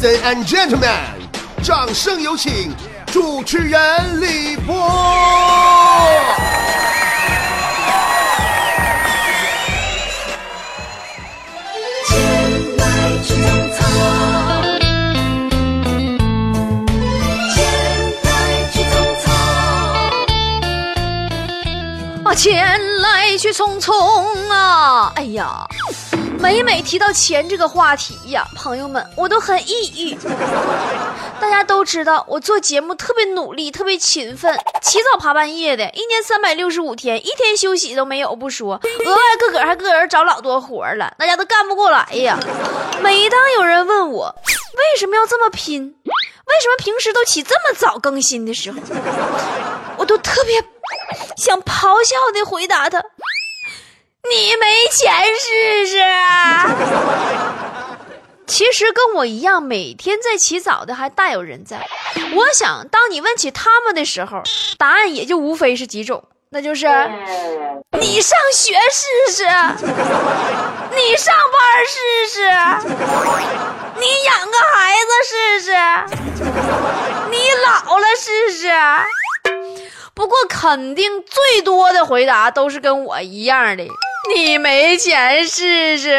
Ladies and gentlemen，掌声有请主持人李波。前来去匆匆，前来去种草。啊，钱来去匆匆啊！哎呀，每每提到钱这个话题呀，朋友们，我都很抑郁。大家都知道，我做节目特别努力，特别勤奋，起早爬半夜的，一年三百六十五天，一天休息都没有不说，额外个个还个人找老多活了，大家都干不过来呀。每当有人问我为什么要这么拼，为什么平时都起这么早更新的时候，我都特别想咆哮的回答他：“你没钱试试啊？” 其实跟我一样，每天在起早的还大有人在。我想，当你问起他们的时候，答案也就无非是几种，那就是你上学试试，你上班试试，你养个孩子试试，你老了试试。不过，肯定最多的回答都是跟我一样的。你没钱试试？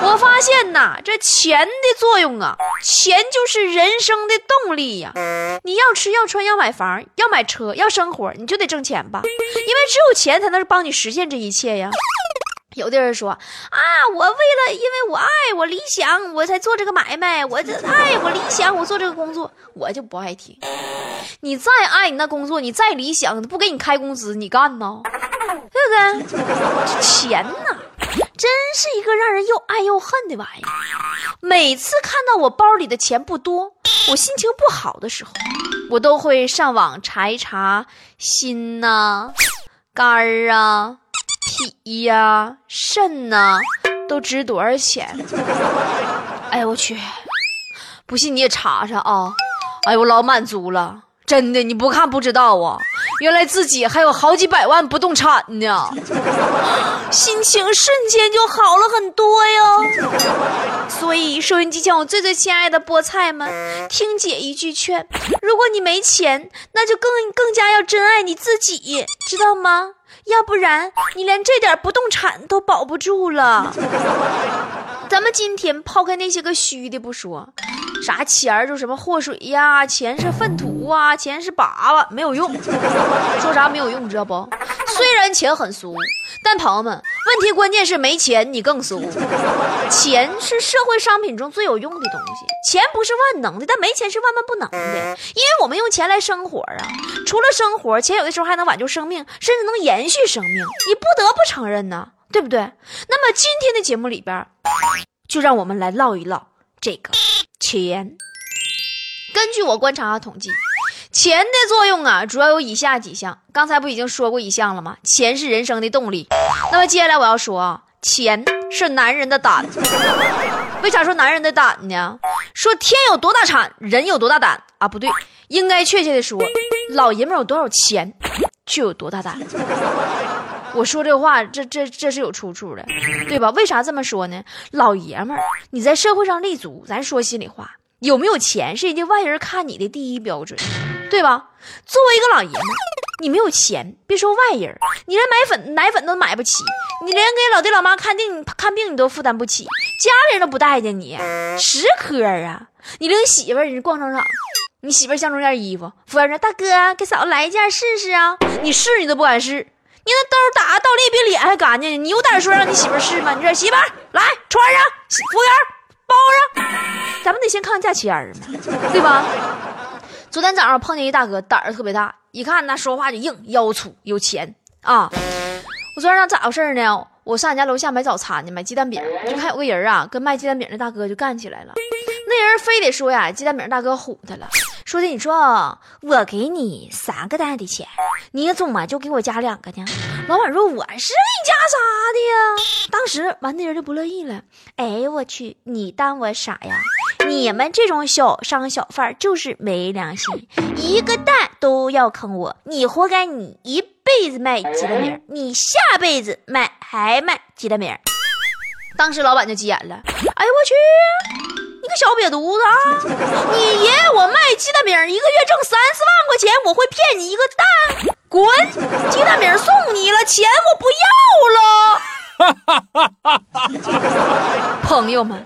我发现呐，这钱的作用啊，钱就是人生的动力呀。你要吃要穿要买房要买车要生活，你就得挣钱吧，因为只有钱才能帮你实现这一切呀。有的人说啊，我为了因为我爱我理想，我才做这个买卖，我这爱我理想，我做这个工作，我就不爱听。你再爱你那工作，你再理想，不给你开工资，你干呢？对？钱呐，真是一个让人又爱又恨的玩意儿。每次看到我包里的钱不多，我心情不好的时候，我都会上网查一查心呐、肝儿啊、脾呀、肾呐都值多少钱。哎呦我去！不信你也查查啊！哎呦我老满足了。真的，你不看不知道啊！原来自己还有好几百万不动产呢，心情瞬间就好了很多哟。所以，收音机前我最最亲爱的菠菜们，听姐一句劝：如果你没钱，那就更更加要珍爱你自己，知道吗？要不然你连这点不动产都保不住了。咱们今天抛开那些个虚的不说。啥钱儿就什么祸水呀，钱是粪土啊，钱是粑粑，没有用。说啥没有用，你知道不？虽然钱很俗，但朋友们，问题关键是没钱你更俗。钱是社会商品中最有用的东西，钱不是万能的，但没钱是万万不能的。因为我们用钱来生活啊，除了生活，钱有的时候还能挽救生命，甚至能延续生命，你不得不承认呢，对不对？那么今天的节目里边，就让我们来唠一唠这个。钱，根据我观察和统计，钱的作用啊，主要有以下几项。刚才不已经说过一项了吗？钱是人生的动力。那么接下来我要说啊，钱是男人的胆。为啥说男人的胆呢？说天有多大产，人有多大胆啊？不对，应该确切的说，老爷们有多少钱，就有多大胆。我说这话，这这这是有出处的，对吧？为啥这么说呢？老爷们儿，你在社会上立足，咱说心里话，有没有钱是人家外人看你的第一标准，对吧？作为一个老爷们，你没有钱，别说外人，你连买粉奶粉都买不起，你连给老爹老妈看病看病你都负担不起，家里人都不待见你，实磕啊！你领媳妇儿你逛商场，你媳妇儿相中件衣服，服务员说：“大哥，给嫂子来一件试试啊！”你试你都不敢试。你那兜打倒立比脸还干净，你有胆说让你媳妇试吗？你说媳妇来穿上，服务员包上，咱们得先看看价钱嘛，对吧？昨天早上碰见一大哥，胆儿特别大，一看那说话就硬，腰粗，有钱啊。我昨天咋回事呢？我上俺家楼下买早餐去，买鸡蛋饼，就看有个人啊，跟卖鸡蛋饼的大哥就干起来了。那人非得说呀，鸡蛋饼大哥唬他了。说的你说我给你三个蛋的钱，你怎么就给我加两个呢？老板说我是你加啥的呀？当时完那人就不乐意了。哎我去，你当我傻呀？你们这种小商小贩就是没良心，一个蛋都要坑我，你活该！你一辈子卖鸡蛋饼，你下辈子卖还卖鸡蛋饼。当时老板就急眼了。哎呦我去！个小瘪犊子啊！你爷我卖鸡蛋饼一个月挣三四万块钱，我会骗你一个蛋？滚！鸡蛋饼送你了，钱我不要了。朋友们，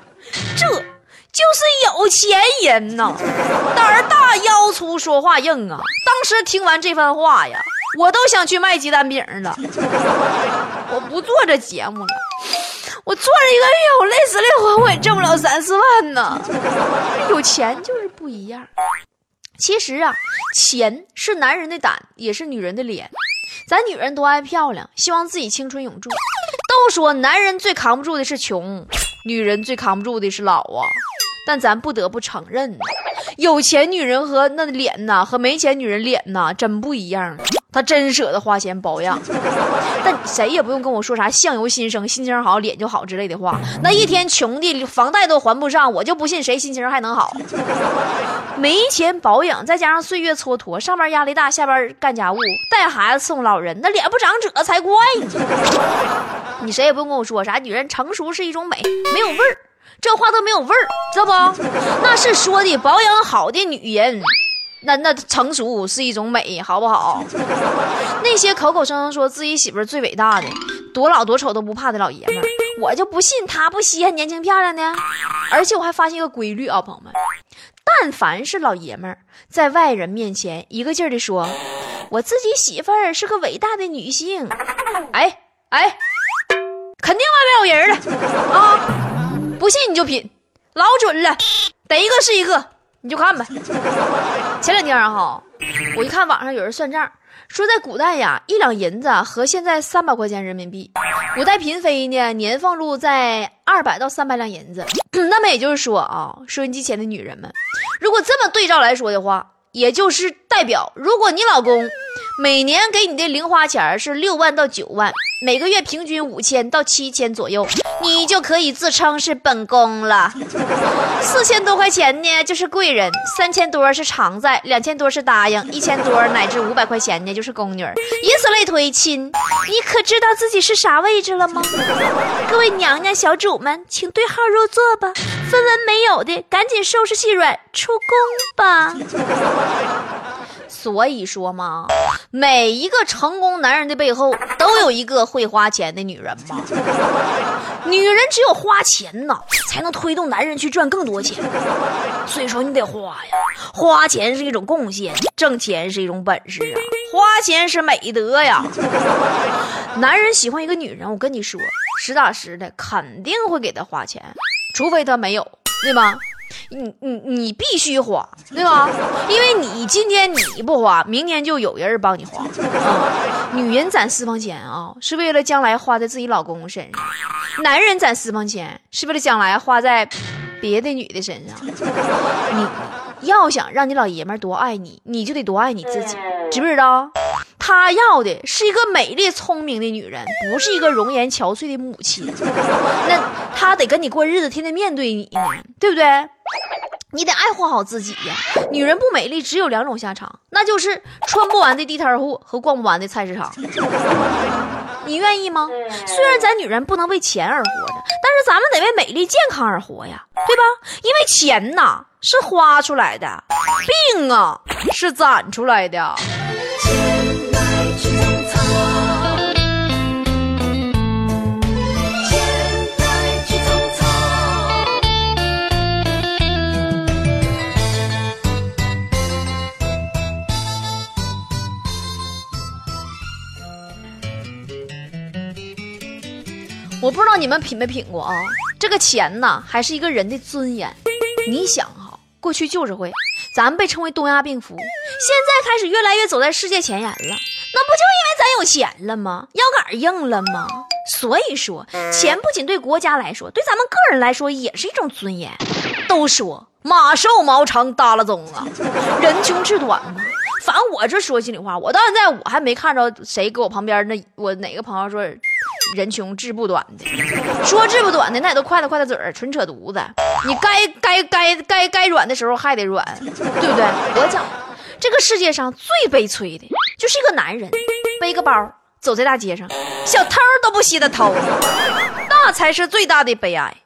这就是有钱人呐，胆儿大腰粗，说话硬啊！当时听完这番话呀，我都想去卖鸡蛋饼了。我不做这节目了。我做了一个月，我累死累活，我也挣不了三四万呢。有钱就是不一样。其实啊，钱是男人的胆，也是女人的脸。咱女人都爱漂亮，希望自己青春永驻。都说男人最扛不住的是穷，女人最扛不住的是老啊。但咱不得不承认，有钱女人和那脸呐，和没钱女人脸呐，真不一样。她真舍得花钱保养，但谁也不用跟我说啥相由心生，心情好脸就好之类的话。那一天穷的房贷都还不上，我就不信谁心情还能好。没钱保养，再加上岁月蹉跎，上班压力大，下班干家务，带孩子伺候老人，那脸不长褶才怪呢。你谁也不用跟我说啥，女人成熟是一种美，没有味儿。这话都没有味儿，知道不？那是说的保养好的女人，那那成熟是一种美，好不好？那些口口声声说自己媳妇儿最伟大的，多老多丑都不怕的老爷们儿，我就不信他不稀罕年轻漂亮的。而且我还发现一个规律啊，朋友们，但凡是老爷们儿，在外人面前一个劲儿的说，我自己媳妇儿是个伟大的女性，哎哎，肯定外面有人了啊！不信你就品，老准了，逮一个是一个，你就看吧。前两天哈，我一看网上有人算账，说在古代呀，一两银子和现在三百块钱人民币。古代嫔妃呢，年俸禄在二百到三百两银子。那么也就是说啊，收音机前的女人们，如果这么对照来说的话，也就是代表，如果你老公每年给你的零花钱是六万到九万，每个月平均五千到七千左右，你就可以自称是本宫了。四千多块钱呢就是贵人，三千多是常在，两千多是答应，一千多乃至五百块钱呢就是宫女，以此类推。亲，你可知道自己是啥位置了吗？各位娘娘小主们，请对号入座吧。分文没有的，赶紧收拾细软出宫吧。所以说嘛，每一个成功男人的背后都有一个会花钱的女人嘛。女人只有花钱呐，才能推动男人去赚更多钱。所以说你得花呀，花钱是一种贡献，挣钱是一种本事啊，花钱是美德呀。男人喜欢一个女人，我跟你说，实打实的，肯定会给她花钱，除非他没有，对吧？你你你必须花，对吧？因为你今天你不花，明天就有人帮你花。啊、女人攒私房钱啊，是为了将来花在自己老公身上；男人攒私房钱是为了将来花在别的女的身上。你要想让你老爷们多爱你，你就得多爱你自己，知不知道？他要的是一个美丽聪明的女人，不是一个容颜憔悴的母亲。那他得跟你过日子，天天面对你呢，对不对？你得爱护好自己呀。女人不美丽，只有两种下场，那就是穿不完的地摊货和逛不完的菜市场。你愿意吗？虽然咱女人不能为钱而活着，但是咱们得为美丽健康而活呀，对吧？因为钱呐是花出来的，病啊是攒出来的。我不知道你们品没品过啊？这个钱呐，还是一个人的尊严。你想哈，过去旧社会，咱们被称为东亚病夫，现在开始越来越走在世界前沿了。那不就因为咱有钱了吗？腰杆硬了吗？所以说，钱不仅对国家来说，对咱们个人来说也是一种尊严。都说马瘦毛长耷拉棕啊，人穷志短嘛。反正我这说心里话，我到现在我还没看着谁给我旁边那我哪个朋友说人穷志不短的，说志不短的那也都快了快了嘴儿，纯扯犊子。你该该该该该软的时候还得软，对不对？我讲，这个世界上最悲催的就是一个男人背个包走在大街上，小偷都不稀得偷，那才是最大的悲哀。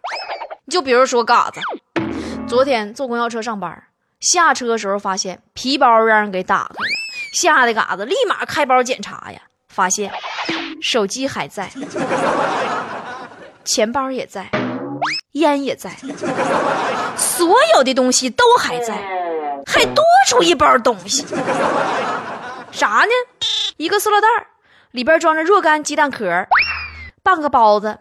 就比如说嘎子，昨天坐公交车上班，下车的时候发现皮包让人给打开了，吓得嘎子立马开包检查呀，发现手机还在，钱包也在，烟也在，所有的东西都还在，还多出一包东西，啥呢？一个塑料袋里边装着若干鸡蛋壳，半个包子，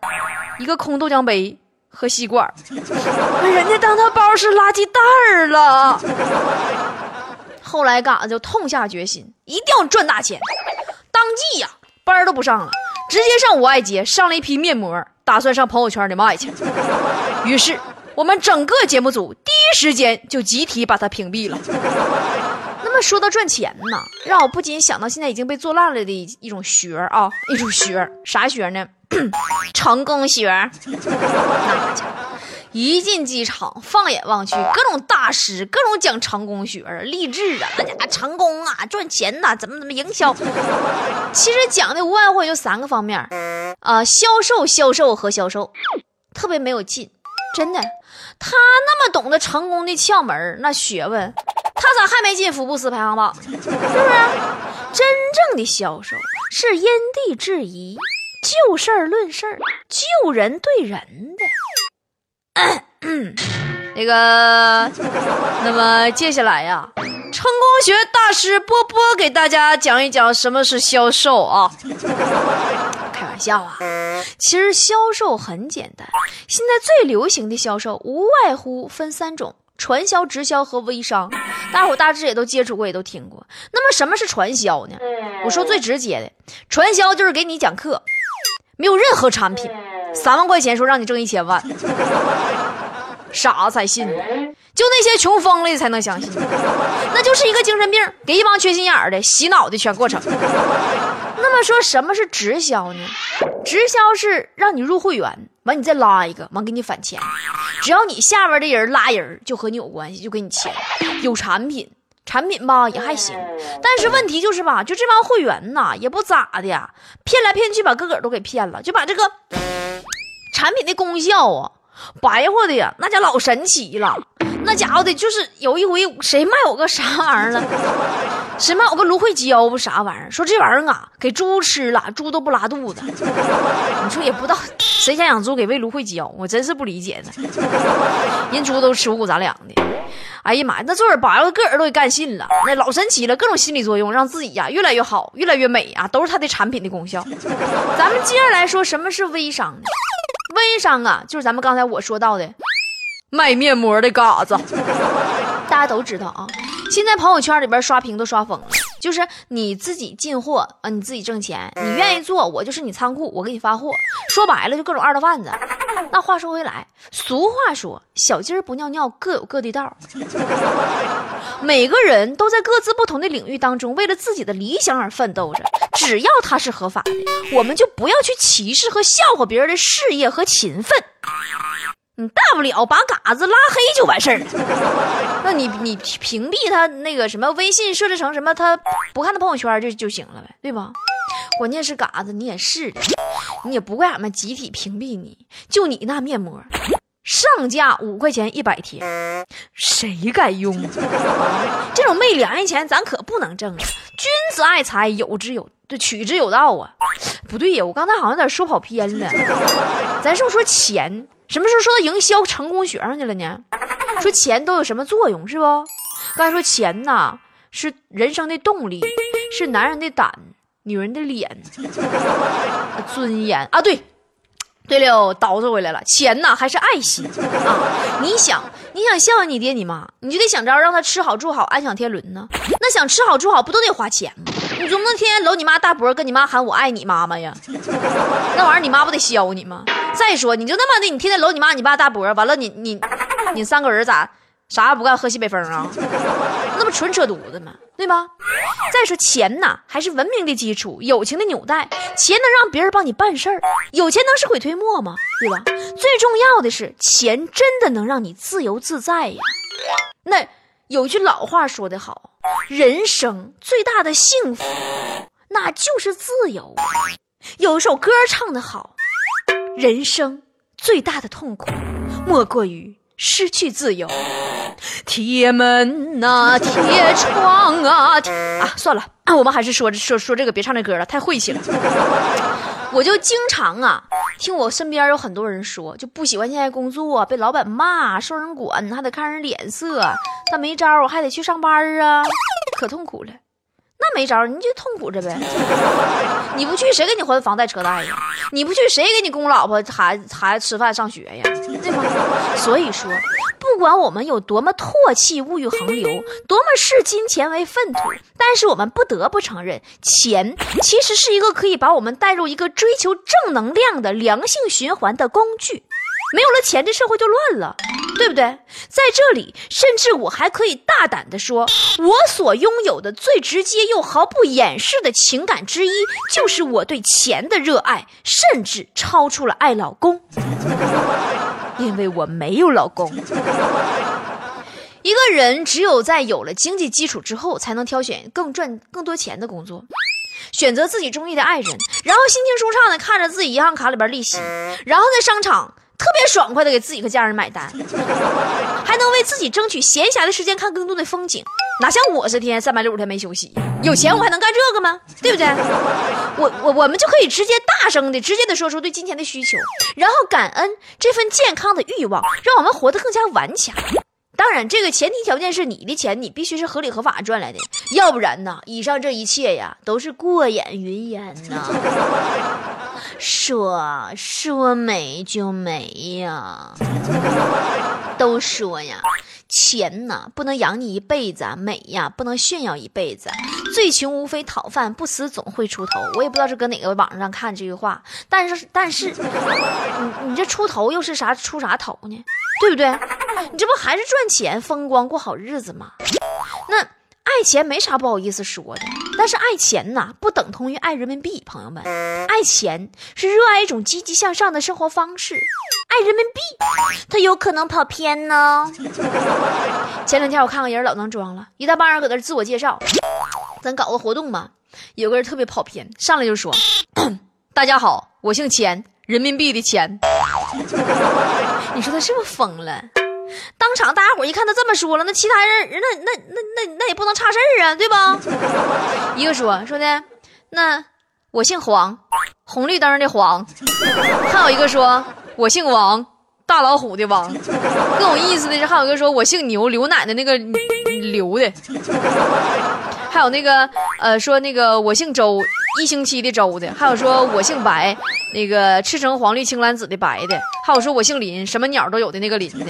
一个空豆浆杯和吸管。人家当他包是垃圾袋儿了。后来嘎子就痛下决心，一定要赚大钱。当即呀，班都不上了，直接上五爱街上了一批面膜，打算上朋友圈里卖去。于是我们整个节目组第一时间就集体把他屏蔽了。那么说到赚钱呢，让我不禁想到现在已经被做烂了的一一种学啊，一种学，啥学呢？成功学儿。那一进机场，放眼望去，各种大师，各种讲成功学、励志啊，那家伙成功啊，赚钱呐、怎么怎么营销。其实讲的无外乎就三个方面啊、销售、销售和销售，特别没有劲，真的。他那么懂得成功的窍门那学问，他咋还没进福布斯排行榜？是不是？真正的销售是因地制宜，就事儿论事儿，就人对人的。那个，那么接下来呀，成功学大师波波给大家讲一讲什么是销售啊。开玩笑啊，其实销售很简单。现在最流行的销售无外乎分三种：传销、直销和微商。大伙大致也都接触过，也都听过。那么什么是传销呢？我说最直接的，传销就是给你讲课，没有任何产品，三万块钱说让你挣一千万，傻子才信呢。就那些穷疯了的才能相信，那就是一个精神病，给一帮缺心眼儿的洗脑的全过程。那么说什么是直销呢？直销是让你入会员，完你再拉一个，完给你返钱。只要你下边的人拉人，就和你有关系，就给你钱。有产品，产品吧也还行，但是问题就是吧，就这帮会员呐，也不咋的呀，骗来骗去把个个都给骗了，就把这个产品的功效啊，白话的呀，那家老神奇了。那家伙的，就是有一回谁卖我个啥玩意儿了？谁卖我个芦荟胶不啥玩意儿？说这玩意儿啊，给猪吃了，猪都不拉肚子。你说也不知道谁家养猪给喂芦荟胶，我真是不理解呢。人猪都吃五谷杂粮的。哎呀妈呀，那这会儿把个个人都给干信了，那老神奇了，各种心理作用，让自己呀越来越好，越来越美啊，都是它的产品的功效。咱们接着来说，什么是微商呢？微商啊，就是咱们刚才我说到的卖面膜的嘎子。大家都知道啊，现在朋友圈里边刷屏都刷疯了，就是你自己进货啊，你自己挣钱，你愿意做，我就是你仓库，我给你发货。说白了，就各种二道贩子。那话说回来，俗话说“小鸡儿不尿尿，各有各的道儿”。每个人都在各自不同的领域当中，为了自己的理想而奋斗着。只要它是合法的，我们就不要去歧视和笑话别人的事业和勤奋。你大不了把嘎子拉黑就完事儿了。那你你屏蔽他那个什么微信设置成什么他不看他朋友圈就就行了呗，对吧？关键是嘎子你也是的，你也不怪俺们集体屏蔽你，就你那面膜。上架五块钱一百天，谁敢用？这种昧良心钱咱可不能挣啊！君子爱财，有之有对，取之有道啊！不对呀，我刚才好像有点说跑偏了。咱是不是说钱？什么时候说到营销成功学上去了呢？说钱都有什么作用是不？刚才说钱呐是人生的动力，是男人的胆，女人的脸，尊严啊！对。对了，倒饬回来了，钱呐还是爱心啊！你想，你想孝敬你爹你妈，你就得想着让他吃好住好，安享天伦呢。那想吃好住好，不都得花钱吗？你总不能天天搂你妈大脖，跟你妈喊我爱你妈妈呀？那玩意儿你妈不得削你吗？再说，你就那么的，你天天搂你妈你爸大脖，完了你你你三个人咋啥也不干喝西北风啊？那不纯扯犊子吗？对吧？再说钱呐，还是文明的基础，友情的纽带。钱能让别人帮你办事儿，有钱能使鬼推磨吗？对吧？最重要的是，钱真的能让你自由自在呀。那有句老话说得好，人生最大的幸福，那就是自由。有一首歌唱得好，人生最大的痛苦，莫过于失去自由。铁门呐、铁窗啊，铁啊，算了，我们还是说说说这个，别唱这歌了，太晦气了。我就经常啊，听我身边有很多人说，就不喜欢现在工作，被老板骂，受人管，还得看人脸色，但没招，我还得去上班啊，可痛苦了。那没招，你就痛苦着呗。你不去，谁给你还房贷车贷呀？你不去，谁给你供老婆、孩子、孩子吃饭上学呀？对吗？所以说，不管我们有多么唾弃物欲横流，多么视金钱为粪土，但是我们不得不承认，钱其实是一个可以把我们带入一个追求正能量的良性循环的工具。没有了钱，这社会就乱了，对不对？在这里，甚至我还可以大胆地说，我所拥有的最直接又毫不掩饰的情感之一，就是我对钱的热爱，甚至超出了爱老公，因为我没有老公。一个人只有在有了经济基础之后，才能挑选更赚更多钱的工作。选择自己中意的爱人，然后心情舒畅的看着自己银行卡里边利息，然后在商场特别爽快的给自己和家人买单，还能为自己争取闲暇的时间看更多的风景。哪像我是天天三百六十天没休息，有钱我还能干这个吗？对不对？我我我们就可以直接大声的、直接的说出对金钱的需求，然后感恩这份健康的欲望，让我们活得更加顽强。当然，这个前提条件是你的钱你必须是合理合法赚来的，要不然呢，以上这一切呀都是过眼云烟呐。说说没就没呀，都说呀，钱呐不能养你一辈子，啊，美呀不能炫耀一辈子。最穷无非讨饭，不死总会出头。我也不知道是搁哪个网上看这句话，但是但是，你你这出头又是啥出啥头呢？对不对？你这不还是赚钱、风光、过好日子吗？那爱钱没啥不好意思说的，但是爱钱呐，不等同于爱人民币。朋友们，爱钱是热爱一种积极向上的生活方式，爱人民币，它有可能跑偏呢。前两天我看个人老能装了，一大帮人搁那自我介绍，咱搞个活动嘛。有个人特别跑偏，上来就说：“ 大家好，我姓钱，人民币的钱。”你说他是不是疯了？当场大家伙一看他这么说了，那其他人那那那那那也不能差事儿啊，对吧？一个说说的，那我姓黄，红绿灯的黄。还有一个说我姓王，大老虎的王。更有意思的是，还有一个说我姓牛，刘奶奶那个刘的。还有那个呃说那个我姓周，一星期的周的。还有说我姓白，那个赤橙黄绿青蓝紫的白的。还有说我姓林，什么鸟都有的那个林的。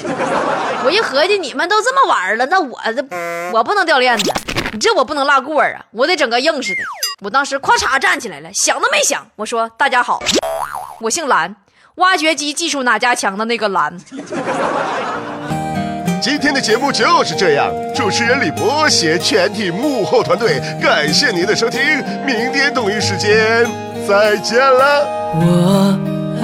我一合计，你们都这么玩了，那我这我不能掉链子，你这我不能落过啊，我得整个硬实的。我当时咵嚓站起来了，想都没想，我说大家好，我姓蓝，挖掘机技术哪家强的那个蓝。今天的节目就是这样，主持人李博携全体幕后团队，感谢您的收听，明天同一时间再见了。我